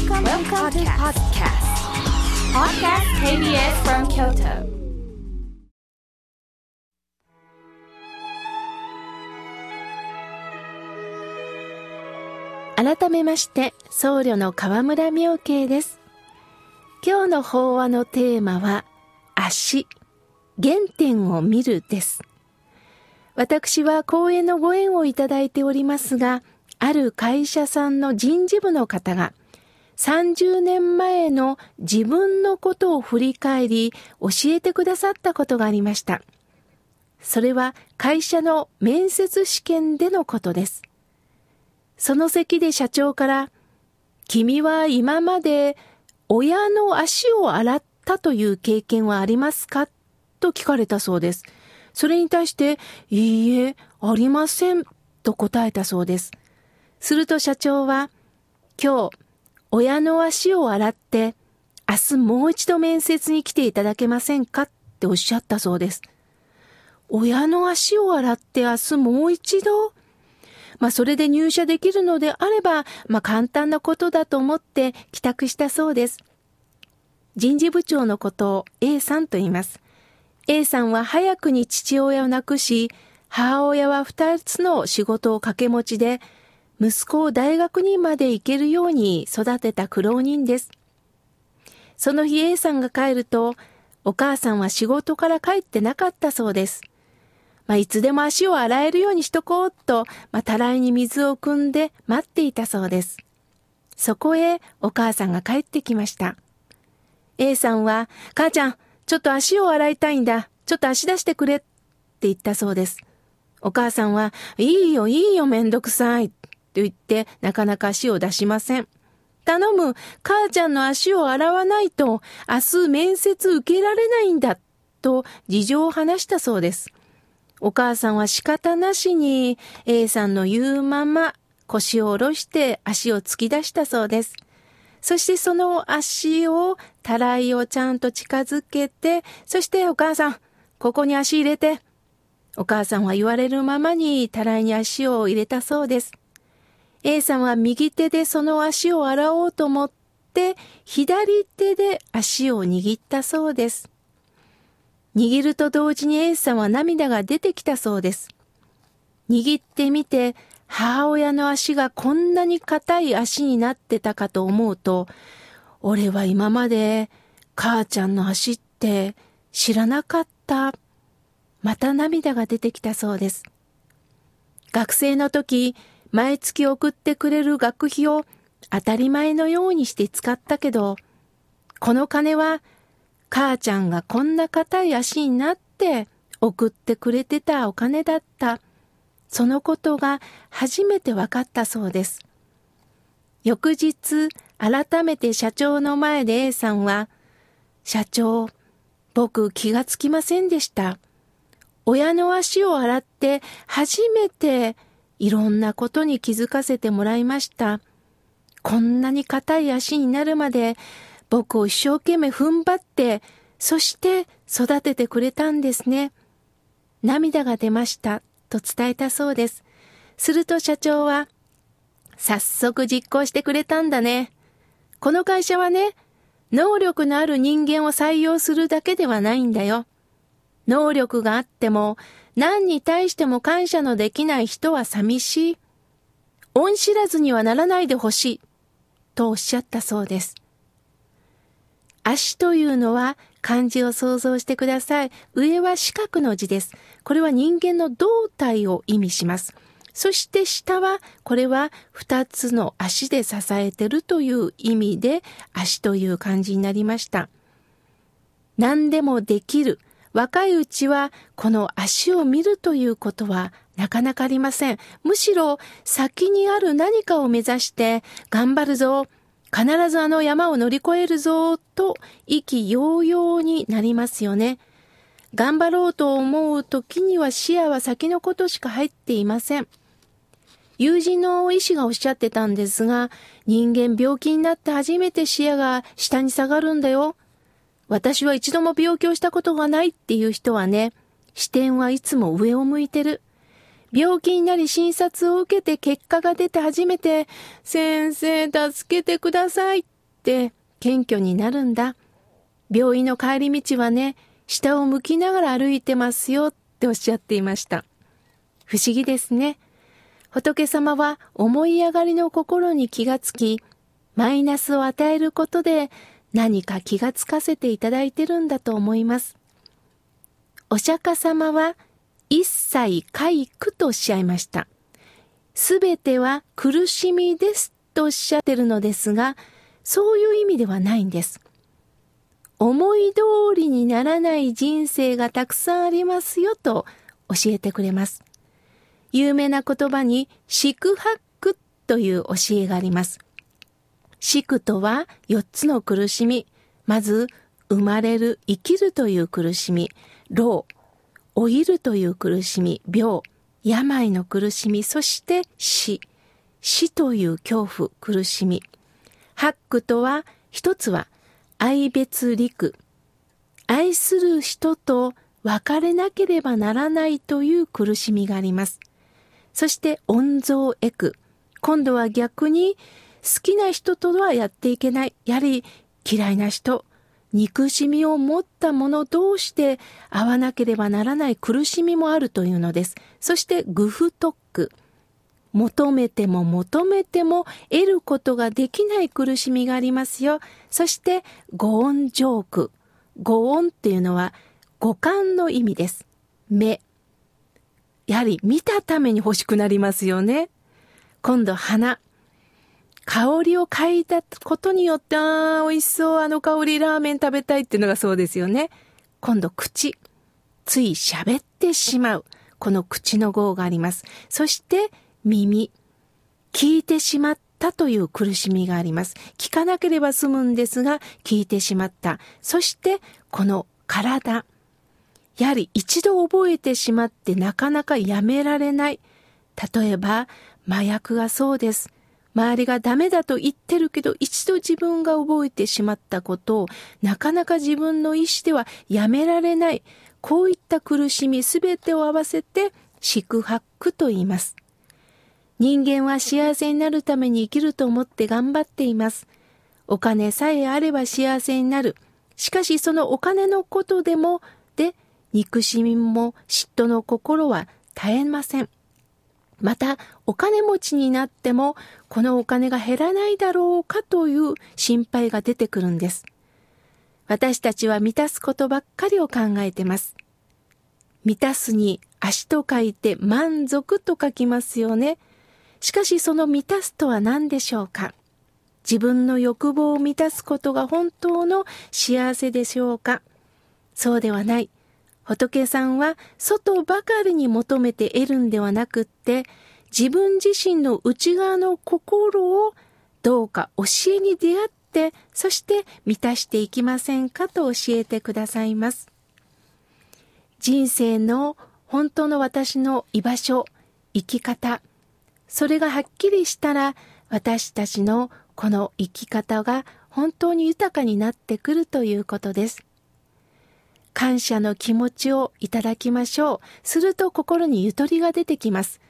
Welcome, Welcome to podcast. Podcast KBS from Kyoto. 改めまして僧侶の河村明慶です今日の法話のテーマは足原点を見るです私は講演のご縁をいただいておりますがある会社さんの人事部の方が30年前の自分のことを振り返り教えてくださったことがありました。それは会社の面接試験でのことです。その席で社長から、君は今まで親の足を洗ったという経験はありますか？と聞かれたそうです。それに対して、いいえ、ありません、と答えたそうです。すると社長は、今日、親の足を洗って、明日もう一度面接に来ていただけませんかっておっしゃったそうです。親の足を洗って明日もう一度？まあそれで入社できるのであれば、まあ簡単なことだと思って帰宅したそうです。人事部長のことを A さんと言います。A さんは早くに父親を亡くし、母親は二つの仕事を掛け持ちで、息子を大学にまで行けるように育てた苦労人です。その日 A さんが帰ると、お母さんは仕事から帰ってなかったそうです。まあ、いつでも足を洗えるようにしとこうと、まあ、たらいに水を汲んで待っていたそうです。そこへお母さんが帰ってきました。A さんは、母ちゃん、ちょっと足を洗いたいんだ。ちょっと足出してくれって言ったそうです。お母さんは、いいよいいよめんどくさい。と言ってなかなか足を出しません。頼む、母ちゃんの足を洗わないと明日面接受けられないんだ。と事情を話したそうです。お母さんは仕方なしに A さんの言うまま腰を下ろして足を突き出したそうです。そしてその足を、たらいをちゃんと近づけて、そしてお母さん、ここに足入れて。お母さんは言われるままにたらいに足を入れたそうです。A さんは右手でその足を洗おうと思って、左手で足を握ったそうです。握ると同時に A さんは涙が出てきたそうです。握ってみて、母親の足がこんなに硬い足になってたかと思うと、俺は今まで母ちゃんの足って知らなかった。また涙が出てきたそうです。学生の時、毎月送ってくれる学費を当たり前のようにして使ったけど、この金は母ちゃんがこんな硬い足になって送ってくれてたお金だった。そのことが初めて分かったそうです。翌日、改めて社長の前で A さんは、社長、僕気がつきませんでした。親の足を洗って初めていろんなことに気づかせてもらいました。こんなに硬い足になるまで僕を一生懸命踏ん張って、そして育ててくれたんですね。涙が出ましたと伝えたそうです。すると社長は、早速実行してくれたんだね。この会社はね、能力のある人間を採用するだけではないんだよ。能力があっても、何に対しても感謝のできない人は寂しい。恩知らずにはならないでほしい。とおっしゃったそうです。足というのは漢字を想像してください。上は四角の字です。これは人間の胴体を意味します。そして下は、これは二つの足で支えてるという意味で、足という漢字になりました。何でもできる。若いうちは、この足を見るということはなかなかありません。むしろ、先にある何かを目指して、頑張るぞ。必ずあの山を乗り越えるぞと意気揚々になりますよね。頑張ろうと思う時には視野は先のことしか入っていません。友人の医師がおっしゃってたんですが、人間病気になって初めて視野が下に下がるんだよ。私は一度も病気をしたことがないっていう人はね、視点はいつも上を向いてる。病気になり診察を受けて結果が出て初めて、先生助けてくださいって謙虚になるんだ。病院の帰り道はね、下を向きながら歩いてますよっておっしゃっていました。不思議ですね。仏様は思い上がりの心に気がつき、マイナスを与えることで何か気がつかせていただいてるんだと思います。お釈迦様は一切皆苦とおっしゃいました。すべては苦しみですとおっしゃってるのですが、そういう意味ではないんです。思い通りにならない人生がたくさんありますよと教えてくれます。有名な言葉に、四苦八苦という教えがあります。四苦とは4つの苦しみ。まず、生まれる、生きるという苦しみ、老、老いるという苦しみ、病、病の苦しみ、そして死、死という恐怖、苦しみ。八苦とは、一つは、愛別陸、愛する人と別れなければならないという苦しみがあります。そして温蔵エク。今度は逆に好きな人とはやっていけない。やはり嫌いな人、憎しみを持った者同士で会わなければならない苦しみもあるというのです。そしてグフトック。求めても求めても得ることができない苦しみがありますよ。そして五音ジョーク。五音っていうのは五感の意味です。目、やはり見たために欲しくなりますよね。今度鼻。香りを嗅いだことによって、ああ、美味しそう、あの香りラーメン食べたいっていうのがそうですよね。今度口。つい喋ってしまう。この口の号があります。そして耳。聞いてしまったという苦しみがあります。聞かなければ済むんですが、聞いてしまった。そしてこの体。やはり一度覚えてしまってなかなかやめられない。例えば、麻薬がそうです。周りがダメだと言ってるけど、一度自分が覚えてしまったことを、なかなか自分の意思ではやめられない。こういった苦しみすべてを合わせて、四苦八苦と言います。人間は幸せになるために生きると思って頑張っています。お金さえあれば幸せになる。しかしそのお金のことでも、で、憎しみも嫉妬の心は絶えません。また、お金持ちになっても、このお金が減らないだろうかという心配が出てくるんです。私たちは満たすことばっかりを考えてます。満たすに足と書いて満足と書きますよね。しかしその満たすとは何でしょうか自分の欲望を満たすことが本当の幸せでしょうかそうではない。仏さんは外ばかりに求めて得るんではなくって、自分自身の内側の心をどうか教えに出会って、そして満たしていきませんかと教えてくださいます。人生の本当の私の居場所、生き方、それがはっきりしたら私たちのこの生き方が本当に豊かになってくるということです。感謝の気持ちをいただきましょう。すると心にゆとりが出てきます。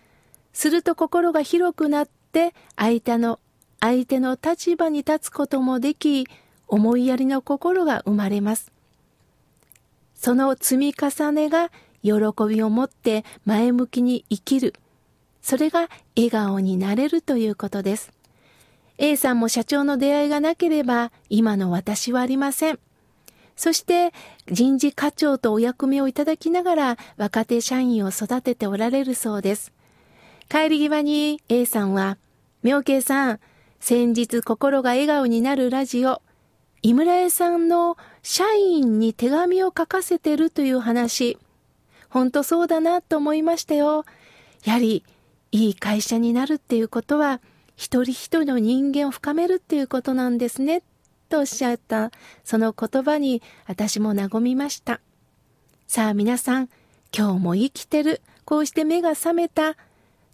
すると心が広くなって相手の、相手の立場に立つこともでき、思いやりの心が生まれます。その積み重ねが喜びを持って前向きに生きる。それが笑顔になれるということです。A さんも社長の出会いがなければ今の私はありません。そして人事課長とお役目をいただきながら若手社員を育てておられるそうです。帰り際に A さんは、妙慶さん、先日心が笑顔になるラジオ、井村屋さんの社員に手紙を書かせてるという話、ほんとそうだなと思いましたよ。やはり、いい会社になるっていうことは、一人一人の人間を深めるっていうことなんですねとおっしゃったその言葉に私も和みました。さあ皆さん、今日も生きてる。こうして目が覚めた。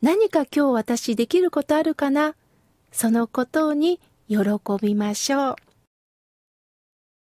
何か今日私できることあるかなそのことに喜びましょう。